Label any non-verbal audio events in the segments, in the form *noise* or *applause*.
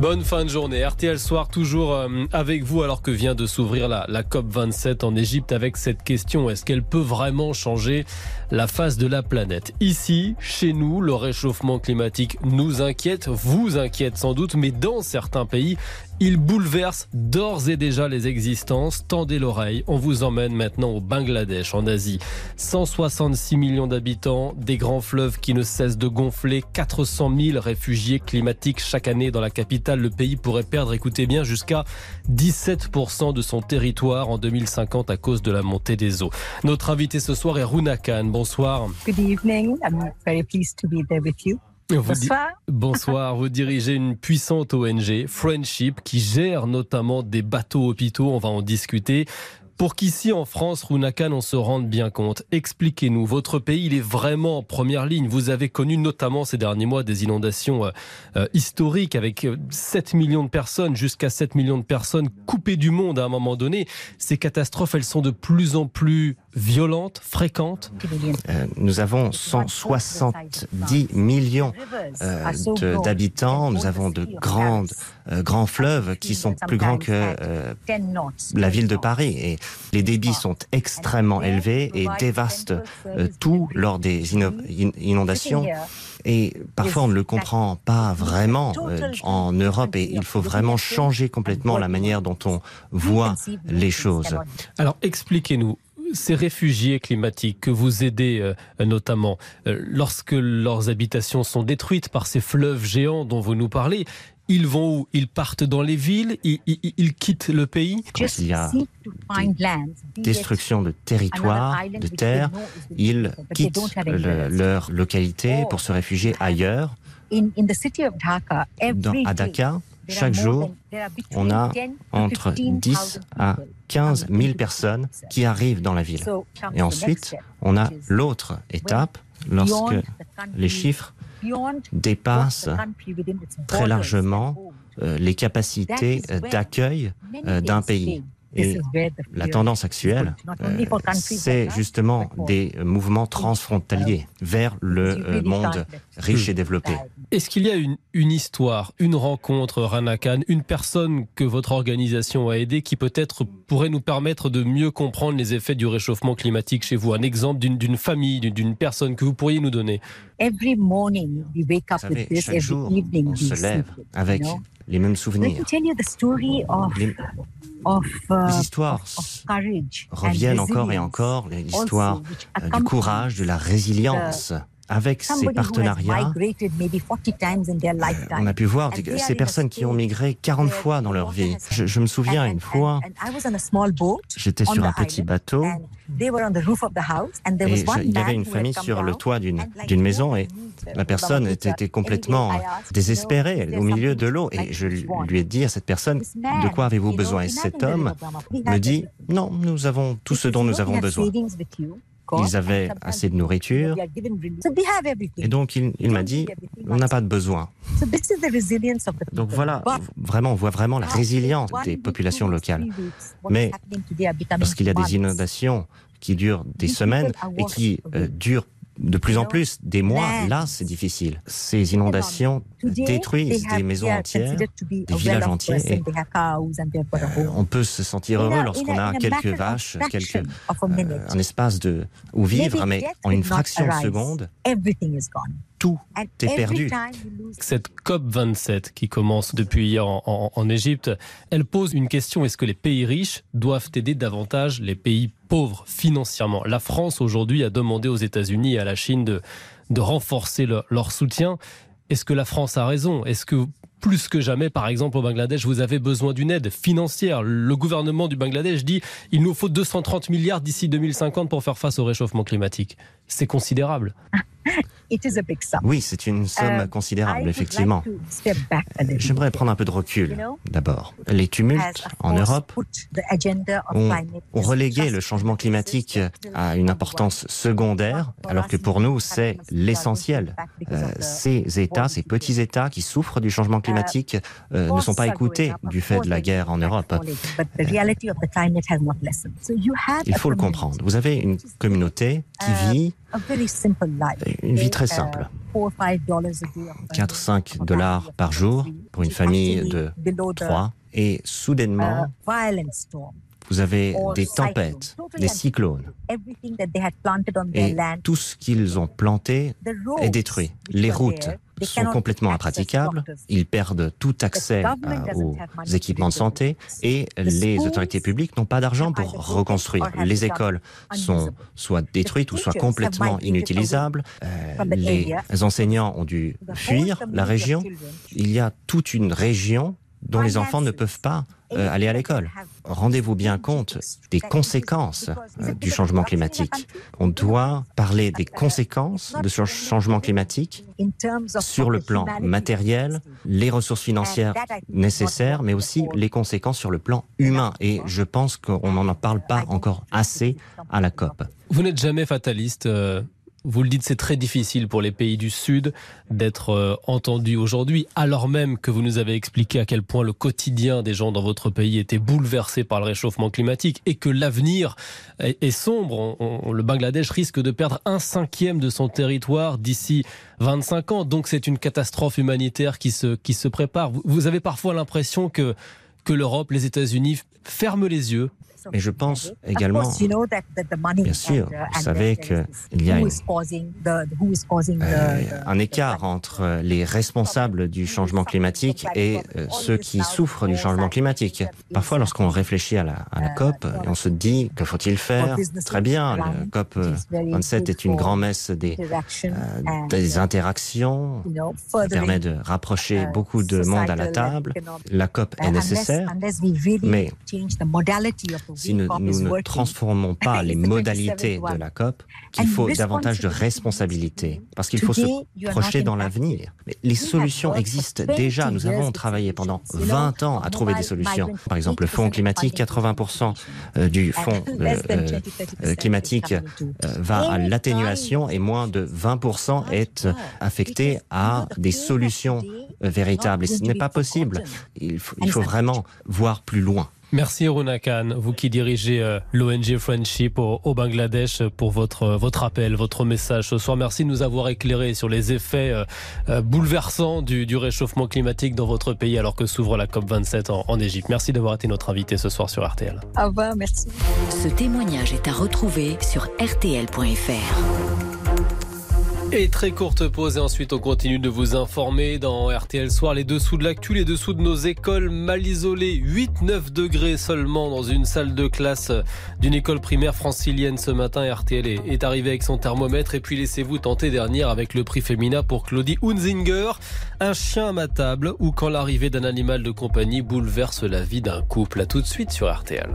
Bonne fin de journée. RTL Soir toujours euh, avec vous alors que vient de s'ouvrir la, la COP27 en Égypte avec cette question est-ce qu'elle peut vraiment changer la face de la planète? Ici, chez nous, le réchauffement climatique nous inquiète, vous inquiète sans doute, mais dans certains pays, il bouleverse d'ores et déjà les existences. Tendez l'oreille, on vous emmène maintenant au Bangladesh, en Asie. 166 millions d'habitants, des grands fleuves qui ne cessent de gonfler, 400 000 réfugiés climatiques chaque année dans la capitale. Le pays pourrait perdre, écoutez bien, jusqu'à 17% de son territoire en 2050 à cause de la montée des eaux. Notre invité ce soir est Runa Khan. Bonsoir. Good evening. I'm very pleased to be there with you. Vous Bonsoir. *laughs* Bonsoir, vous dirigez une puissante ONG, Friendship, qui gère notamment des bateaux hôpitaux, on va en discuter. Pour qu'ici en France, Runakan, on se rende bien compte, expliquez-nous, votre pays, il est vraiment en première ligne. Vous avez connu notamment ces derniers mois des inondations euh, euh, historiques avec euh, 7 millions de personnes, jusqu'à 7 millions de personnes coupées du monde à un moment donné. Ces catastrophes, elles sont de plus en plus violentes, fréquentes. Euh, nous avons 170 millions euh, d'habitants. Nous avons de grandes, euh, grands fleuves qui sont plus grands que la ville de Paris. Et les débits sont extrêmement élevés et dévastent tout lors des ino- in- inondations. Et parfois, on ne le comprend pas vraiment euh, en Europe et il faut vraiment changer complètement la manière dont on voit les choses. Alors expliquez-nous, ces réfugiés climatiques que vous aidez euh, notamment, euh, lorsque leurs habitations sont détruites par ces fleuves géants dont vous nous parlez, ils vont où? Ils partent dans les villes? Ils, ils- ils quittent le pays? Quand il y a destruction de territoire, de terre, ils quittent le- leur localité pour se réfugier ailleurs. Dans, à Dakar, chaque jour, on a entre 10 à 15 000 personnes qui arrivent dans la ville. Et ensuite, on a l'autre étape lorsque les chiffres dépassent très largement euh, les capacités d'accueil euh, d'un pays. Et la tendance actuelle, euh, c'est justement des mouvements transfrontaliers vers le euh, monde riche et développé. Est-ce qu'il y a une, une histoire, une rencontre, Ranakan, une personne que votre organisation a aidée qui peut-être pourrait nous permettre de mieux comprendre les effets du réchauffement climatique chez vous? Un exemple d'une famille, d'une- personne que vous pourriez nous donner Every morning we wake up Vous with savez, this. chaque Every jour, evening on we se lève avec you know? Les mêmes souvenirs. Les, uh, les histoires reviennent encore et encore, l'histoire euh, du courage, de la résilience. Avec ces partenariats, migrated maybe 40 times in their euh, on a pu voir ces personnes qui ont migré 40 where fois dans leur vie. Je, je me souviens une fois, and I was on a small boat j'étais sur un petit bateau and they were on the roof of the house, and there et je- il y avait une famille sur le toit d'une maison et la personne était, complètement désespérée. Au milieu de l'eau et je lui ai dit à cette personne de quoi avez-vous besoin? Et cet homme me dit non nous avons tout ce dont nous avons besoin Ils avaient assez de nourriture. et donc il, il m'a dit on n'a pas de besoin. Donc voilà vraiment on voit vraiment la résilience des populations locales. Mais lorsqu'il y a des inondations qui durent des semaines et qui euh, durent de plus en plus des mois, là c'est difficile. Ces inondations détruisent des maisons entières, des villages entiers. Et, euh, on peut se sentir heureux lorsqu'on a quelques vaches, quelques, euh, un espace de, où vivre, mais en une fraction de seconde, tout est perdu. Cette COP27 qui commence depuis hier en, en- en Égypte, elle pose une question. Est-ce que les pays riches doivent aider davantage les pays pauvres financièrement? La France aujourd'hui a demandé aux États-Unis et à la Chine de, de renforcer le- leur soutien. Est-ce que la France a raison? Est-ce que plus que jamais, par exemple, au Bangladesh, vous avez besoin d'une aide financière? Le gouvernement du Bangladesh dit il nous faut 230 milliards d'ici 2050 pour faire face au réchauffement climatique. C'est considérable. Oui, c'est une somme um, considérable, effectivement. J'aimerais prendre un peu de recul, d'abord. Les tumultes en Europe ont, relégué le changement climatique à une importance secondaire, alors que pour nous, c'est l'essentiel. Euh, ces États, ces petits États qui souffrent du changement climatique euh, ne sont pas écoutés du fait de la guerre en Europe. Il faut le comprendre. Vous avez une communauté qui vit une vie très simple. 4-5 dollars par jour pour une famille de 3. Et soudainement, vous avez des tempêtes, des cyclones. Et tout ce qu'ils ont planté est détruit. Les routes sont complètement impraticables. Ils perdent tout accès aux équipements de santé et les autorités publiques n'ont pas d'argent pour reconstruire. Les écoles sont soit détruites ou soit complètement inutilisables. Euh, les enseignants ont dû fuir la région. Il y a toute une région dont les enfants ne peuvent pas euh, aller à l'école. Rendez-vous bien compte des conséquences euh, du changement climatique. On doit parler des conséquences de ce changement climatique sur le plan matériel, les ressources financières nécessaires, mais aussi les conséquences sur le plan humain. Et je pense qu'on n'en parle pas encore assez à la COP. Vous n'êtes jamais fataliste, euh, vous le dites, c'est très difficile pour les pays du Sud d'être euh, entendus aujourd'hui, alors même que vous nous avez expliqué à quel point le quotidien des gens dans votre pays était bouleversé par le réchauffement climatique et que l'avenir est, sombre. le Bangladesh risque de perdre un cinquième de son territoire d'ici 25 ans. Donc c'est une catastrophe humanitaire qui se, qui se prépare. Vous avez parfois l'impression que, que l'Europe, les États-Unis ferment les yeux mais je pense également, bien sûr, vous savez qu'il y a euh, un écart entre les responsables du changement climatique et euh, ceux qui souffrent du changement climatique. Parfois, lorsqu'on réfléchit à la, à la COP, on se dit, que faut-il faire? Très bien, le COP 27 est une grand-messe des, euh, des interactions, ça permet de rapprocher beaucoup de monde à la table. La COP est nécessaire, mais si nous, ne transformons pas *laughs* les modalités de la COP, qu'il faut davantage de responsabilité, parce qu'il faut se projeter dans l'avenir. Les solutions existent déjà. Nous avons travaillé pendant 20 ans à trouver des solutions. Par exemple, le fonds climatique, 80% euh, du fonds euh, euh, climatique va à l'atténuation et moins de 20% est affecté à des solutions véritables. Et ce n'est pas possible. Il faut, il faut vraiment voir plus loin. Merci Runa Khan, vous qui dirigez euh, l'ONG Friendship au, Bangladesh pour votre, votre appel, votre message ce soir. Merci de nous avoir éclairé sur les effets euh, euh, bouleversants du, réchauffement climatique dans votre pays alors que s'ouvre la COP27 en, en Égypte. Merci d'avoir été notre invité ce soir sur RTL. Au revoir, merci. Ce témoignage est à retrouver sur rtl.fr. Et très courte pause et ensuite on continue de vous informer dans RTL Soir les dessous de l'actu, les dessous de nos écoles mal isolées. 8-9 degrés seulement dans une salle de classe d'une école primaire francilienne ce matin. RTL est arrivé avec son thermomètre et puis laissez-vous tenter dernière avec le prix Femina pour Claudie Hunzinger. Un chien à ma table ou quand l'arrivée d'un animal de compagnie bouleverse la vie d'un couple. À tout de suite sur RTL.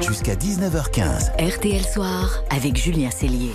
Jusqu'à 19h15. RTL Soir avec Julien Cellier.